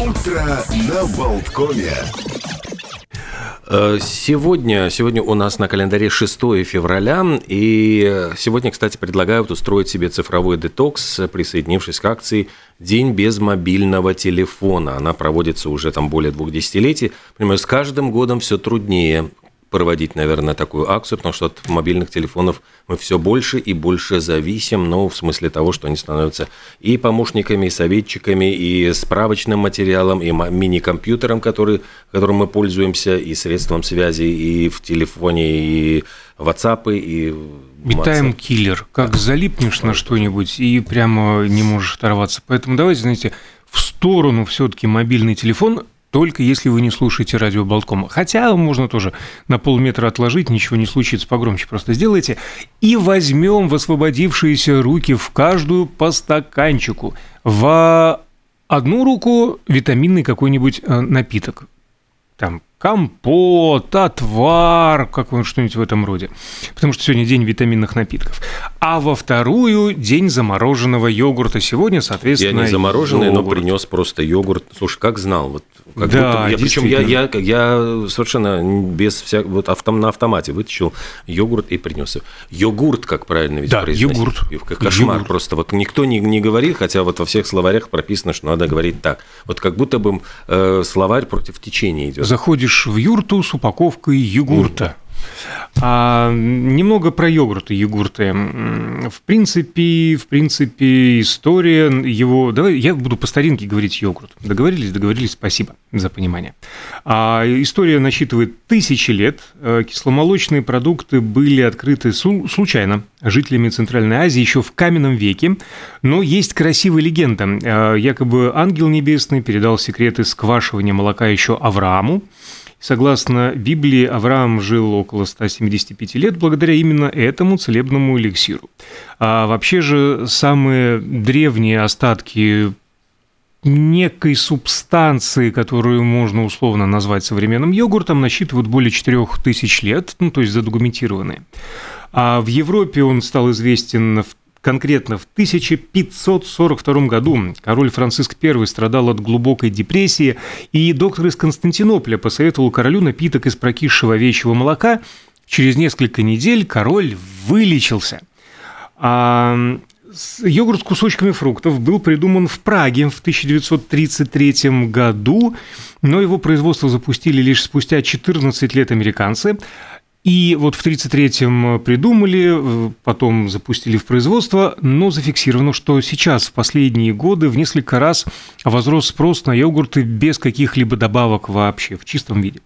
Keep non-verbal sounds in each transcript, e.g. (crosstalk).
Утро на Болткоме. Э, сегодня, сегодня у нас на календаре 6 февраля, и сегодня, кстати, предлагают устроить себе цифровой детокс, присоединившись к акции «День без мобильного телефона». Она проводится уже там более двух десятилетий. Понимаю, с каждым годом все труднее проводить, наверное, такую акцию, потому что от мобильных телефонов мы все больше и больше зависим, ну, в смысле того, что они становятся и помощниками, и советчиками, и справочным материалом, и мини-компьютером, который, которым мы пользуемся, и средством связи, и в телефоне, и WhatsApp, и и time killer. Как залипнешь на что-нибудь и прямо не можешь оторваться. Поэтому давайте, знаете, в сторону все-таки мобильный телефон только если вы не слушаете радио Балткома. Хотя можно тоже на полметра отложить, ничего не случится, погромче просто сделайте. И возьмем в освободившиеся руки в каждую по стаканчику. В одну руку витаминный какой-нибудь э, напиток. Там компот, отвар, как что-нибудь в этом роде. Потому что сегодня день витаминных напитков. А во вторую день замороженного йогурта. Сегодня, соответственно, Я не замороженный, йогурт. но принес просто йогурт. Слушай, как знал, вот как да, будто, я, причем я, я, я совершенно без вся, вот автом, на автомате вытащил йогурт и принес. Йогурт, как правильно ведь да, произносить? йогурт. Кошмар йогурт. просто. Вот никто не, не говорит, хотя вот во всех словарях прописано, что надо говорить так. Вот как будто бы э, словарь против течения идет. Заходишь в юрту с упаковкой йогурта. А, немного про йогурты, йогурты. В принципе, в принципе, история его... Давай, я буду по старинке говорить йогурт. Договорились? Договорились, спасибо за понимание. А, история насчитывает тысячи лет. Э, кисломолочные продукты были открыты случайно жителями Центральной Азии еще в каменном веке. Но есть красивая легенда. Э, якобы ангел небесный передал секреты сквашивания молока еще Аврааму. Согласно Библии, Авраам жил около 175 лет благодаря именно этому целебному эликсиру. А вообще же самые древние остатки некой субстанции, которую можно условно назвать современным йогуртом, насчитывают более 4000 лет, ну, то есть задокументированные. А в Европе он стал известен в Конкретно в 1542 году король Франциск I страдал от глубокой депрессии, и доктор из Константинополя посоветовал королю напиток из прокисшего овечьего молока. Через несколько недель король вылечился. А йогурт с кусочками фруктов был придуман в Праге в 1933 году, но его производство запустили лишь спустя 14 лет американцы – и вот в 1933-м придумали, э, потом запустили в производство, но зафиксировано, что сейчас, в последние годы, в несколько раз возрос спрос на йогурты без каких-либо добавок вообще, в чистом виде.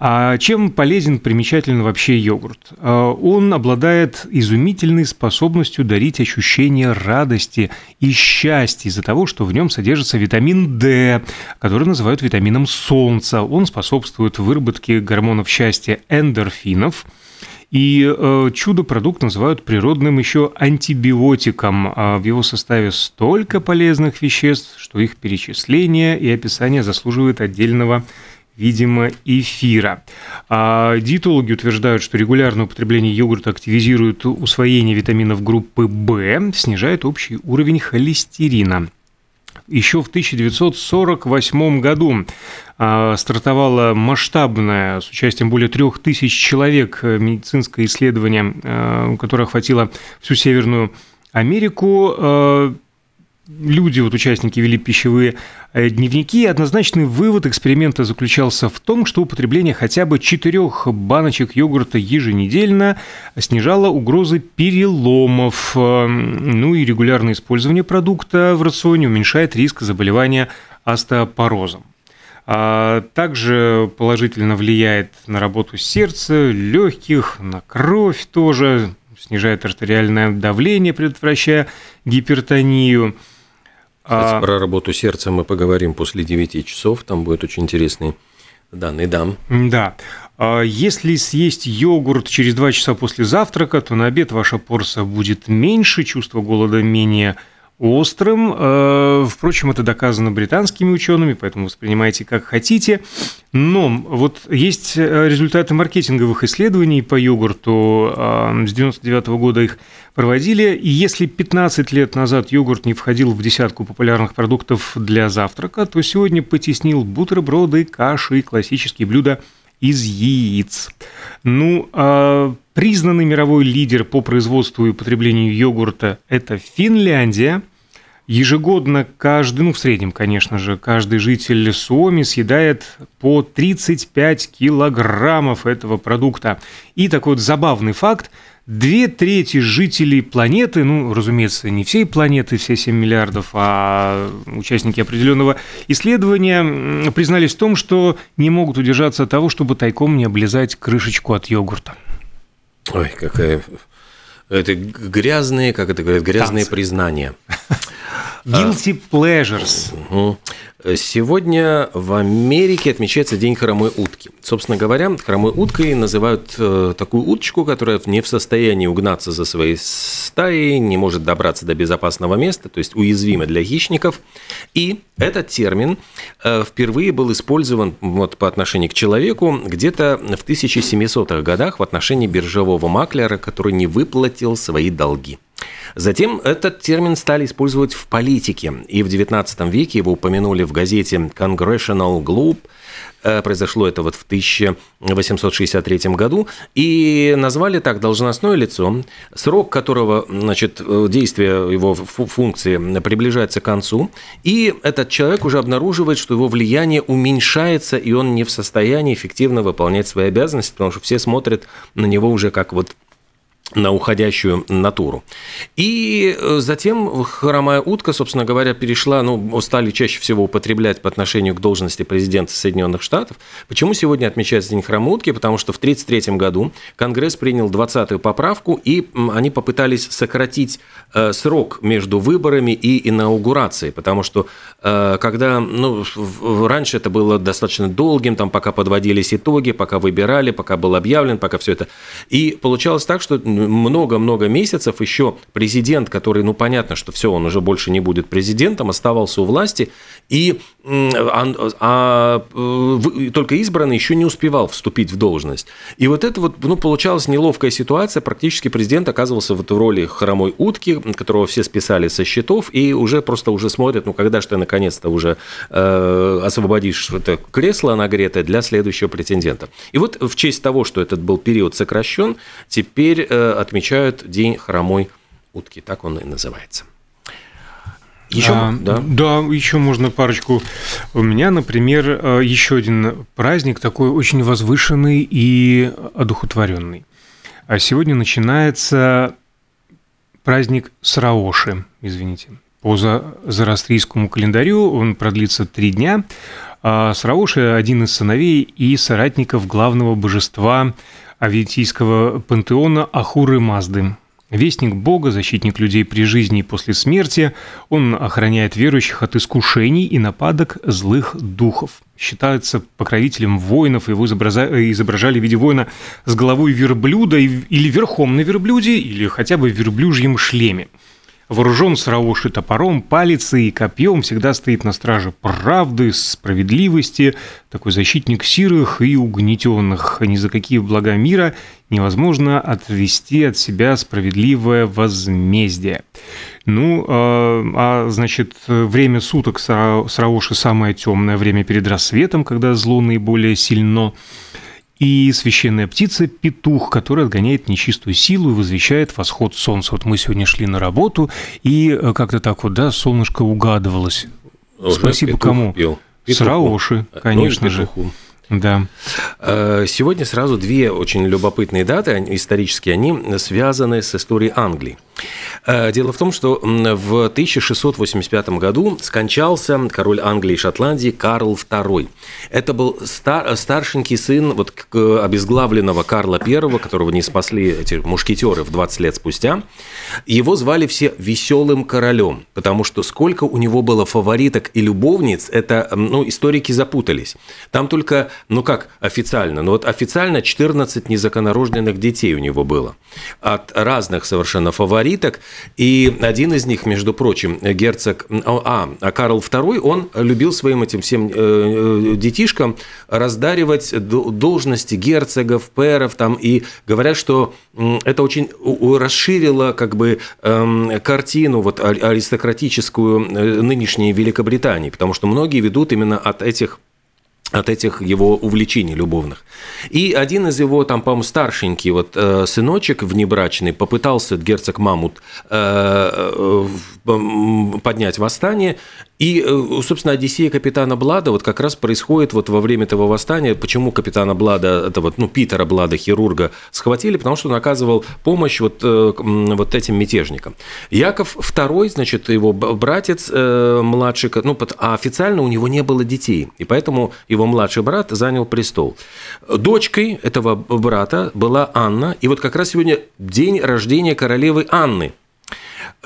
А чем полезен, примечателен вообще йогурт? А, он обладает изумительной способностью дарить ощущение радости и счастья из-за того, что в нем содержится витамин D, который называют витамином солнца. Он способствует выработке гормонов счастья эндорфинов, и э, чудо-продукт называют природным еще антибиотиком. А в его составе столько полезных веществ, что их перечисление и описание заслуживают отдельного видимо, эфира. А диетологи утверждают, что регулярное употребление йогурта активизирует усвоение витаминов группы В, снижает общий уровень холестерина. Еще в 1948 году а, стартовало масштабное, с участием более трех тысяч человек, медицинское исследование, э, которое охватило всю Северную Америку. Люди, вот участники вели пищевые э, дневники, однозначный вывод эксперимента заключался в том, что употребление хотя бы четырех баночек йогурта еженедельно снижало угрозы переломов. Э, ну и регулярное использование продукта в рационе уменьшает риск заболевания остеопорозом. А также положительно влияет на работу сердца, легких, на кровь тоже, снижает артериальное давление, предотвращая гипертонию. Кстати, а... про работу сердца мы поговорим после 9 часов, там будет очень интересный данный дам. Да. А если съесть йогурт через 2 часа после завтрака, то на обед ваша порция будет меньше, чувство голода менее острым. Э, впрочем, это доказано британскими учеными, поэтому воспринимайте как хотите. Но вот есть э, результаты маркетинговых исследований по йогурту. С 99 года их проводили. И если 15 лет назад йогурт не входил в десятку популярных продуктов для завтрака, то сегодня потеснил бутерброды, каши и классические блюда из яиц. Ну, а признанный мировой лидер по производству и потреблению йогурта – это Финляндия. Ежегодно каждый, ну в среднем, конечно же, каждый житель Суоми съедает по 35 килограммов этого продукта. И такой вот забавный факт – Две трети жителей планеты, ну, разумеется, не всей планеты, все 7 миллиардов, а участники определенного исследования признались в том, что не могут удержаться от того, чтобы тайком не облизать крышечку от йогурта. Ой, какая... Это грязные, как это говорят, грязные Танцы. признания. Guilty pleasures. Сегодня в Америке отмечается День хромой утки. Собственно говоря, хромой уткой называют э, такую уточку, которая не в состоянии угнаться за своей стаей, не может добраться до безопасного места, то есть уязвима для хищников. И этот термин э, впервые был использован вот по отношению к человеку где-то в 1700-х годах в отношении биржевого маклера, который не выплатил свои долги. Затем этот термин стали использовать в политике, и в XIX веке его упомянули в газете Congressional Globe, э, Произошло это вот в 1863 году. И назвали так должностное лицо, срок которого, значит, действия его функции приближается к концу. И этот человек уже обнаруживает, что его влияние уменьшается, и он не в состоянии эффективно выполнять свои обязанности, потому что все смотрят на него уже как вот на уходящую натуру. И э, затем хромая утка, собственно говоря, перешла, ну, стали чаще всего употреблять по отношению к должности президента Соединенных Штатов. Почему сегодня отмечается День хромой утки? Потому что в 1933 году Конгресс принял 20-ю поправку, и они попытались сократить э, срок между выборами и инаугурацией, потому что э, когда, ну, раньше это было достаточно долгим, там пока подводились итоги, пока выбирали, пока был объявлен, пока все это. И получалось так, что много-много месяцев еще президент, который, ну, понятно, что все, он уже больше не будет президентом, оставался у власти, и а, а, только избранный еще не успевал вступить в должность. И вот это вот, ну, получалась неловкая ситуация, практически президент оказывался вот в роли хромой утки, которого все списали со счетов, и уже просто уже смотрят, ну, когда же ты наконец-то уже э, освободишь это кресло нагретое для следующего претендента. И вот в честь того, что этот был период сокращен, теперь э, отмечают День хромой утки, так он и называется. Еще, а, да? Да, еще можно парочку. У меня, например, э, еще один праздник такой очень возвышенный и одухотворенный. А сегодня начинается праздник Сраоши, извините. По зороастрийскому календарю он продлится три дня. А Сраоши – один из сыновей и соратников главного божества аветийского пантеона Ахуры Мазды. Вестник Бога, защитник людей при жизни и после смерти, он охраняет верующих от искушений и нападок злых духов. Считается покровителем воинов, его изображали в виде воина с головой верблюда или верхом на верблюде, или хотя бы в верблюжьем шлеме. Вооружен с топором, палицей и копьем, всегда стоит на страже правды, справедливости, такой защитник сирых и угнетенных. Ни за какие блага мира невозможно отвести от себя справедливое возмездие. Ну, а, а значит, время суток с самое темное время перед рассветом, когда зло наиболее сильно и священная птица – петух, который отгоняет нечистую силу и возвещает восход солнца. Вот мы сегодня шли на работу, и э, как-то так вот, да, солнышко угадывалось. Уже Спасибо кому? Пел. Сраоши, ну конечно ну, же. Да. Э, сегодня сразу две очень любопытные даты исторические, они связаны с историей Англии. Э, дело в том, что в 1685 году скончался король Англии и Шотландии Карл II. Это был стар, старшенький сын вот обезглавленного Карла I, которого не спасли эти мушкетеры в 20 лет спустя. Его звали все веселым королем, потому что сколько у него было фавориток и любовниц, это, ну, историки запутались. Там только, ну как официально, ну вот официально 14 незаконорожденных детей у него было. От разных совершенно фаворитов фавориток, и один из них, между прочим, герцог... А, а Карл II, он любил своим этим всем детишкам раздаривать должности герцогов, пэров, там, и говорят, что это очень расширило как бы эм, картину вот аристократическую нынешней Великобритании, потому что многие ведут именно от этих от этих его увлечений любовных. И один из его, там, по-моему, старшенький вот э, сыночек внебрачный попытался, герцог Мамут, э, э, поднять восстание, и, э, собственно, Одиссея капитана Блада вот как раз происходит вот во время этого восстания. Почему капитана Блада, это вот, ну, Питера Блада, хирурга, схватили? Потому что он оказывал помощь вот, э, вот этим мятежникам. Яков II, значит, его братец э, младший, ну, а официально у него не было детей, и поэтому его младший брат занял престол. Дочкой этого брата была Анна, и вот как раз сегодня день рождения королевы Анны –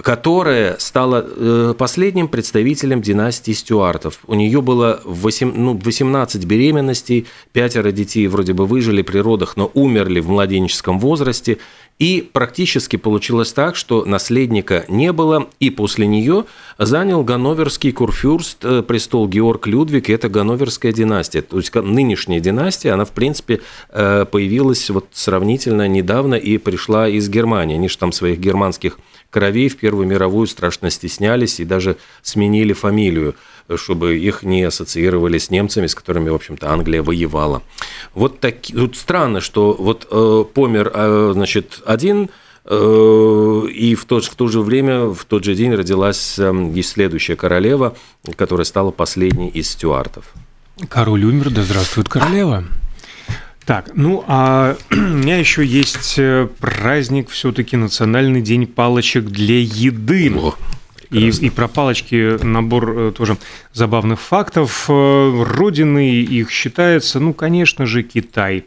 которая стала э, последним представителем династии Стюартов. У нее было 8, ну, 18 беременностей, пятеро детей вроде бы выжили при родах, но умерли в младенческом возрасте. И практически получилось так, что наследника не было, и после нее занял ганноверский курфюрст, э, престол Георг Людвиг, и это ганноверская династия. То есть нынешняя династия, она, в принципе, э, появилась вот сравнительно недавно и пришла из Германии. Они же там своих германских кровей в Первую мировую страшно стеснялись и даже сменили фамилию, чтобы их не ассоциировали с немцами, с которыми, в общем-то, Англия воевала. Вот так, тут странно, что вот э, помер, э, значит, один э, и в то, в то же время, в тот же день родилась э, и следующая королева, которая стала последней из стюартов. Король умер, да здравствует королева. Так, ну а (clears throat) у меня еще есть э, праздник, все-таки национальный день палочек для еды. О, и, и про палочки набор э, тоже забавных фактов. Э, Родиной их считается, ну, конечно же, Китай.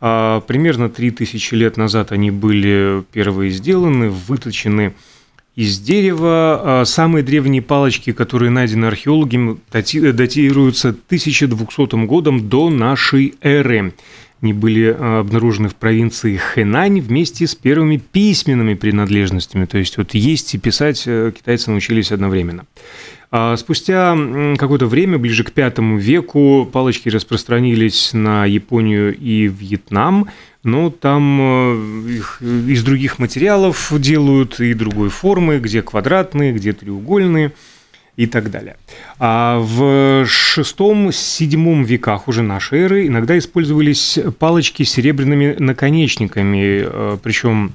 А, примерно 3000 лет назад они были первые сделаны, выточены из дерева. А, самые древние палочки, которые найдены археологами, датируются 1200 годом до нашей эры. Они были а, обнаружены в провинции Хэнань вместе с первыми письменными принадлежностями. То есть вот есть и писать э, китайцы научились одновременно. А спустя какое-то время, ближе к пятому веку, палочки распространились на Японию и Вьетнам, но там э, их из других материалов делают и другой формы, где квадратные, где треугольные – и так далее. А в шестом-седьмом веках уже нашей эры иногда использовались палочки с серебряными наконечниками, э, причем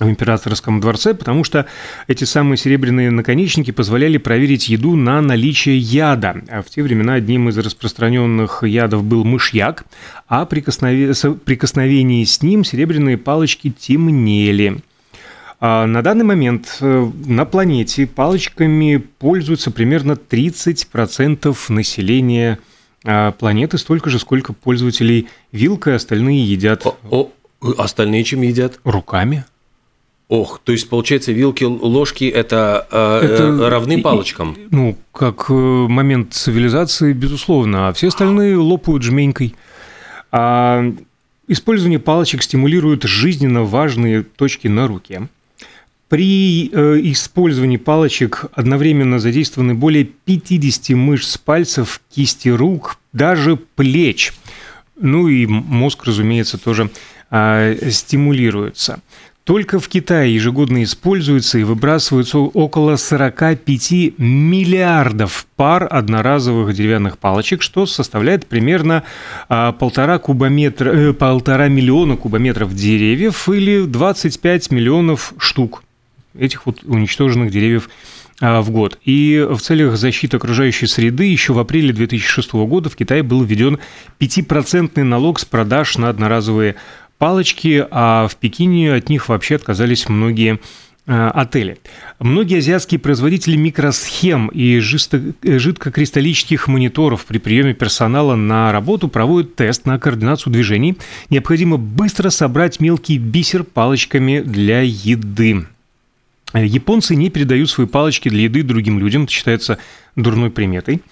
в императорском дворце, потому что эти самые серебряные наконечники позволяли проверить еду на наличие яда. А в те времена одним из распространенных ядов был мышьяк, а при прикосновении с ним серебряные палочки темнели. А на данный момент э, на планете палочками пользуются примерно 30% населения а, планеты, столько же, сколько пользователей вилкой, остальные едят... О, о, остальные чем едят? Руками. Ох, то есть, получается, вилки, ложки это, э, это э, равны палочкам? Ну, как момент цивилизации, безусловно, а все остальные лопают жменькой. А использование палочек стимулирует жизненно важные точки на руке. При э, использовании палочек одновременно задействованы более 50 мышц пальцев, кисти рук, даже плеч. Ну и мозг, разумеется, тоже э, стимулируется. Только в Китае ежегодно используется и выбрасывается около 45 миллиардов пар одноразовых деревянных палочек, что составляет примерно а, полтора, кубометра, э, полтора миллиона кубометров деревьев или 25 миллионов штук этих вот уничтоженных деревьев а, в год. И в целях защиты окружающей среды еще в апреле 2006 года в Китае был введен 5% налог с продаж на одноразовые палочки, а в Пекине от них вообще отказались многие а, отели. Многие азиатские производители микросхем и жидкокристаллических мониторов при приеме персонала на работу проводят тест на координацию движений. Необходимо быстро собрать мелкий бисер палочками для еды. Японцы не передают свои палочки для еды другим людям, это считается дурной приметой.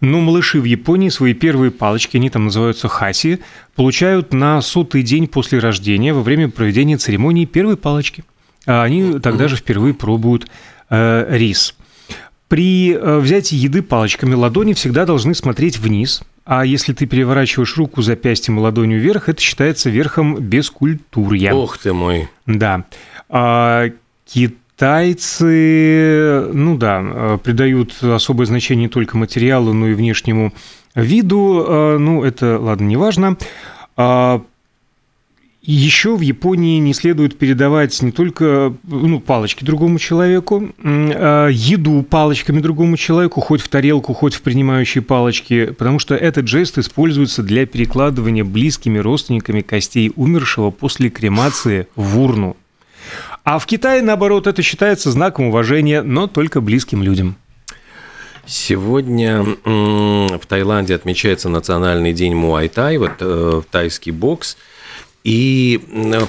Но малыши в Японии свои первые палочки, они там называются хаси, получают на сотый день после рождения во время проведения церемонии первой палочки. а они тогда же впервые пробуют э, рис. При э, взятии еды палочками ладони всегда должны смотреть вниз, а если ты переворачиваешь руку запястьем и ладонью вверх, это считается верхом бескультурья. Ох ты мой. Да. А, китайцы, ну да, э, придают особое значение не только материалу, но и внешнему виду. А, ну, это, ладно, не важно. А, еще в Японии не следует передавать не только ну, палочки другому человеку, а еду палочками другому человеку, хоть в тарелку, хоть в принимающие палочки, потому что этот жест используется для перекладывания близкими родственниками костей умершего после кремации в урну. А в Китае, наоборот, это считается знаком уважения, но только близким людям. Сегодня в Таиланде отмечается Национальный день Муай-Тай, вот э, тайский бокс – и,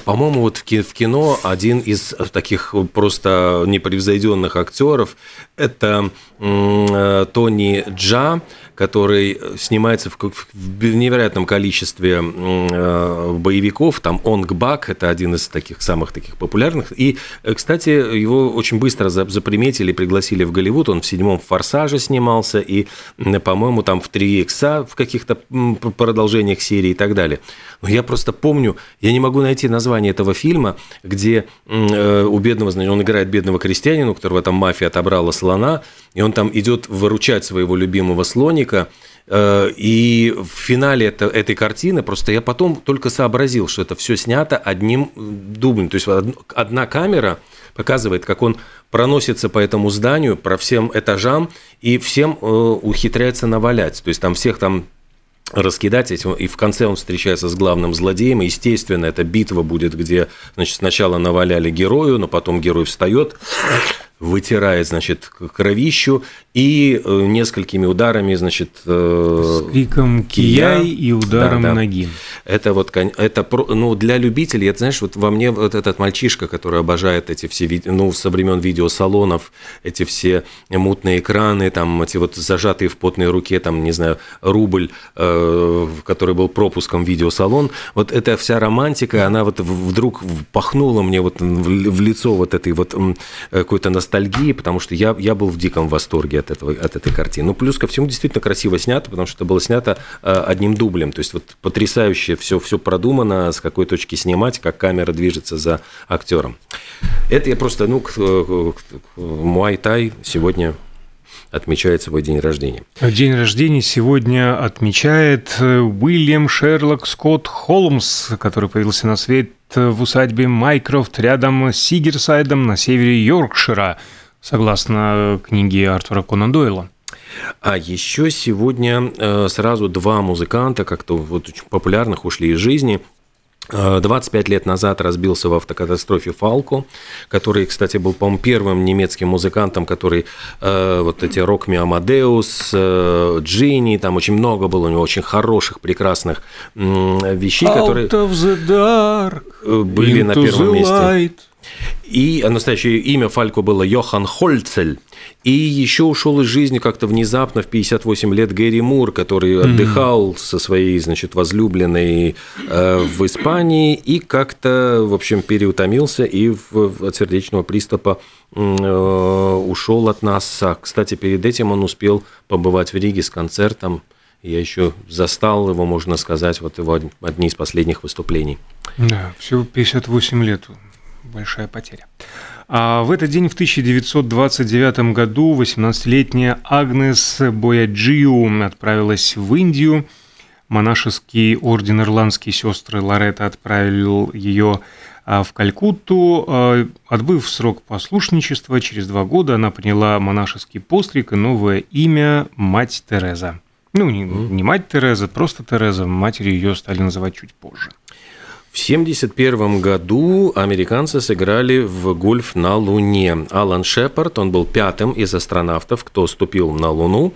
по-моему, вот в кино один из таких просто непревзойденных актеров – это э, Тони Джа, который снимается в, в невероятном количестве э, боевиков. Там Онг Бак – это один из таких самых таких популярных. И, э, кстати, его очень быстро заприметили, пригласили в Голливуд. Он в седьмом «Форсаже» снимался, и, по-моему, там в «Три икса» в каких-то продолжениях серии и так далее. Но я просто помню, я не могу найти название этого фильма, где э, у бедного, значит, он играет бедного крестьянина, у которого там мафия отобрала слона, и он там идет выручать своего любимого слоника, э, и в финале это, этой картины просто я потом только сообразил, что это все снято одним дублем. То есть одна камера показывает, как он проносится по этому зданию, по всем этажам, и всем э, ухитряется навалять. То есть там всех там раскидать, и в конце он встречается с главным злодеем, и, естественно, эта битва будет, где, значит, сначала наваляли герою, но потом герой встает, вытирает, значит, кровищу и э, несколькими ударами, значит... Э, С криком «Кияй» и ударом да, да. ноги. Это вот, это, ну, для любителей, это, знаешь, вот во мне вот этот мальчишка, который обожает эти все, ну, со времен видеосалонов, эти все мутные экраны, там, эти вот зажатые в потной руке, там, не знаю, рубль, э, который был пропуском видеосалон, вот эта вся романтика, она вот вдруг пахнула мне вот в лицо вот этой вот какой-то ностальгии, потому что я, я был в диком восторге от, этого, от этой картины. Ну, плюс ко всему, действительно красиво снято, потому что это было снято э, одним дублем. То есть вот потрясающе все, все продумано, с какой точки снимать, как камера движется за актером. Это я просто, ну, к, к, к Муай-Тай сегодня отмечает свой день рождения. День рождения сегодня отмечает э, Уильям Шерлок Скотт Холмс, который появился на свет в усадьбе Майкрофт рядом с Сигерсайдом на севере Йоркшира – согласно книге Артура Конан Дойла. А еще сегодня э, сразу два музыканта, как-то вот очень популярных, ушли из жизни. 25 э, лет назад разбился в автокатастрофе Фалко, который, кстати, был, по-моему, первым немецким музыкантом, который э, вот эти Рок Ми Амадеус, э, Джинни, там очень много было у него очень хороших, прекрасных э, вещей, Out которые of the dark, э, были на первом месте. И настоящее имя Фалько было Йохан Хольцель. И еще ушел из жизни как-то внезапно в 58 лет Гэри Мур, который отдыхал mm-hmm. со своей, значит, возлюбленной э, в Испании и как-то, в общем, переутомился и от сердечного приступа э, ушел от нас. А, кстати, перед этим он успел побывать в Риге с концертом. Я еще застал его, можно сказать, вот его одни из последних выступлений. Да, всего 58 лет большая потеря. А в этот день, в 1929 году, 18-летняя Агнес Бояджиу отправилась в Индию. Монашеский орден ирландские сестры Лоретта отправил ее а, в Калькутту. А, отбыв срок послушничества, через два года она приняла монашеский постриг и новое имя Мать Тереза. Ну, не, не мать Тереза, просто Тереза. Матерью ее стали называть чуть позже. В 1971 году американцы сыграли в гольф на Луне. Алан Шепард, он был пятым из астронавтов, кто ступил на Луну.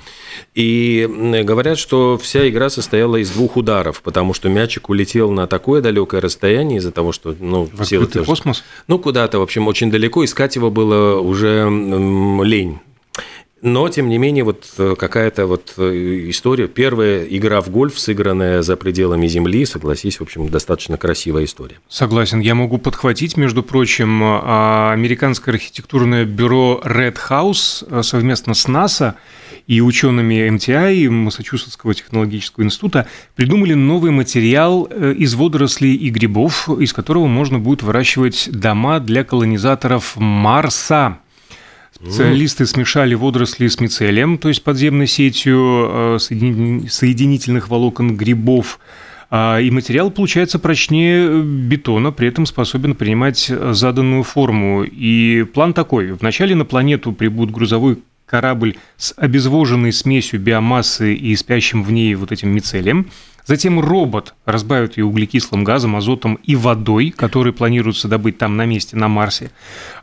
И говорят, что вся игра состояла из двух ударов, потому что мячик улетел на такое далекое расстояние из-за того, что... Ну, в силы космос? Ну, куда-то, в общем, очень далеко. Искать его было уже лень. Но, тем не менее, вот э, какая-то вот э, история. Первая игра в гольф, сыгранная за пределами Земли, согласись, в общем, достаточно красивая история. Согласен. Я могу подхватить, между прочим, а, американское архитектурное бюро Red House э, совместно с НАСА и учеными MTI и Массачусетского технологического института придумали новый материал из водорослей и грибов, из которого можно будет выращивать дома для колонизаторов Марса. Специалисты смешали водоросли с мицелием, то есть подземной сетью э, соединительных волокон грибов, а, и материал получается прочнее бетона, при этом способен принимать заданную форму. И план такой. Вначале на планету прибудет грузовой корабль с обезвоженной смесью биомассы и спящим в ней вот этим мицелием – Затем робот разбавит ее углекислым газом, азотом и водой, который планируется добыть там на месте, на Марсе.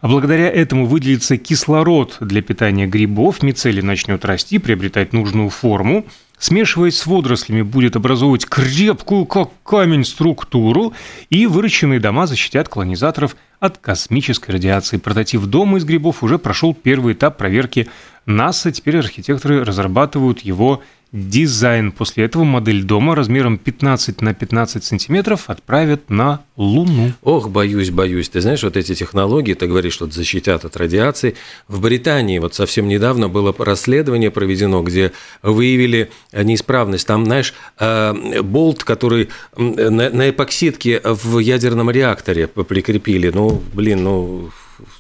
А благодаря этому выделится кислород для питания грибов, мицелий начнет расти, приобретать нужную форму, смешиваясь с водорослями, будет образовывать крепкую, как камень, структуру, и выращенные дома защитят колонизаторов от космической радиации. Прототип дома из грибов уже прошел первый этап проверки НАСА, теперь архитекторы разрабатывают его дизайн. После этого модель дома размером 15 на 15 сантиметров отправят на Луну. Ох, боюсь, боюсь. Ты знаешь, вот эти технологии, ты говоришь, что защитят от радиации. В Британии вот совсем недавно было расследование проведено, где выявили неисправность. Там, знаешь, э, болт, который на эпоксидке в ядерном реакторе прикрепили. Ну, блин, ну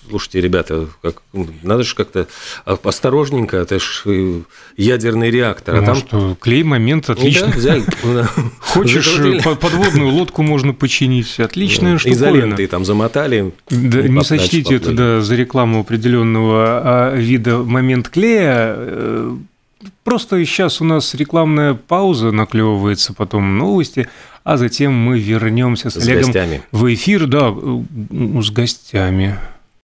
слушайте, ребята, как, надо же как-то осторожненько, это же э, ядерный реактор. А ну, там что, клей момент отлично. Ну, да, взяли, (laughs) Хочешь, подводную лодку можно починить, отличная штука. Изолентой там замотали. Да, не сочтите это да, за рекламу определенного а, вида момент клея. Э, просто сейчас у нас рекламная пауза наклевывается, потом новости, а затем мы вернемся с, с Олегом гостями. в эфир, да, с гостями.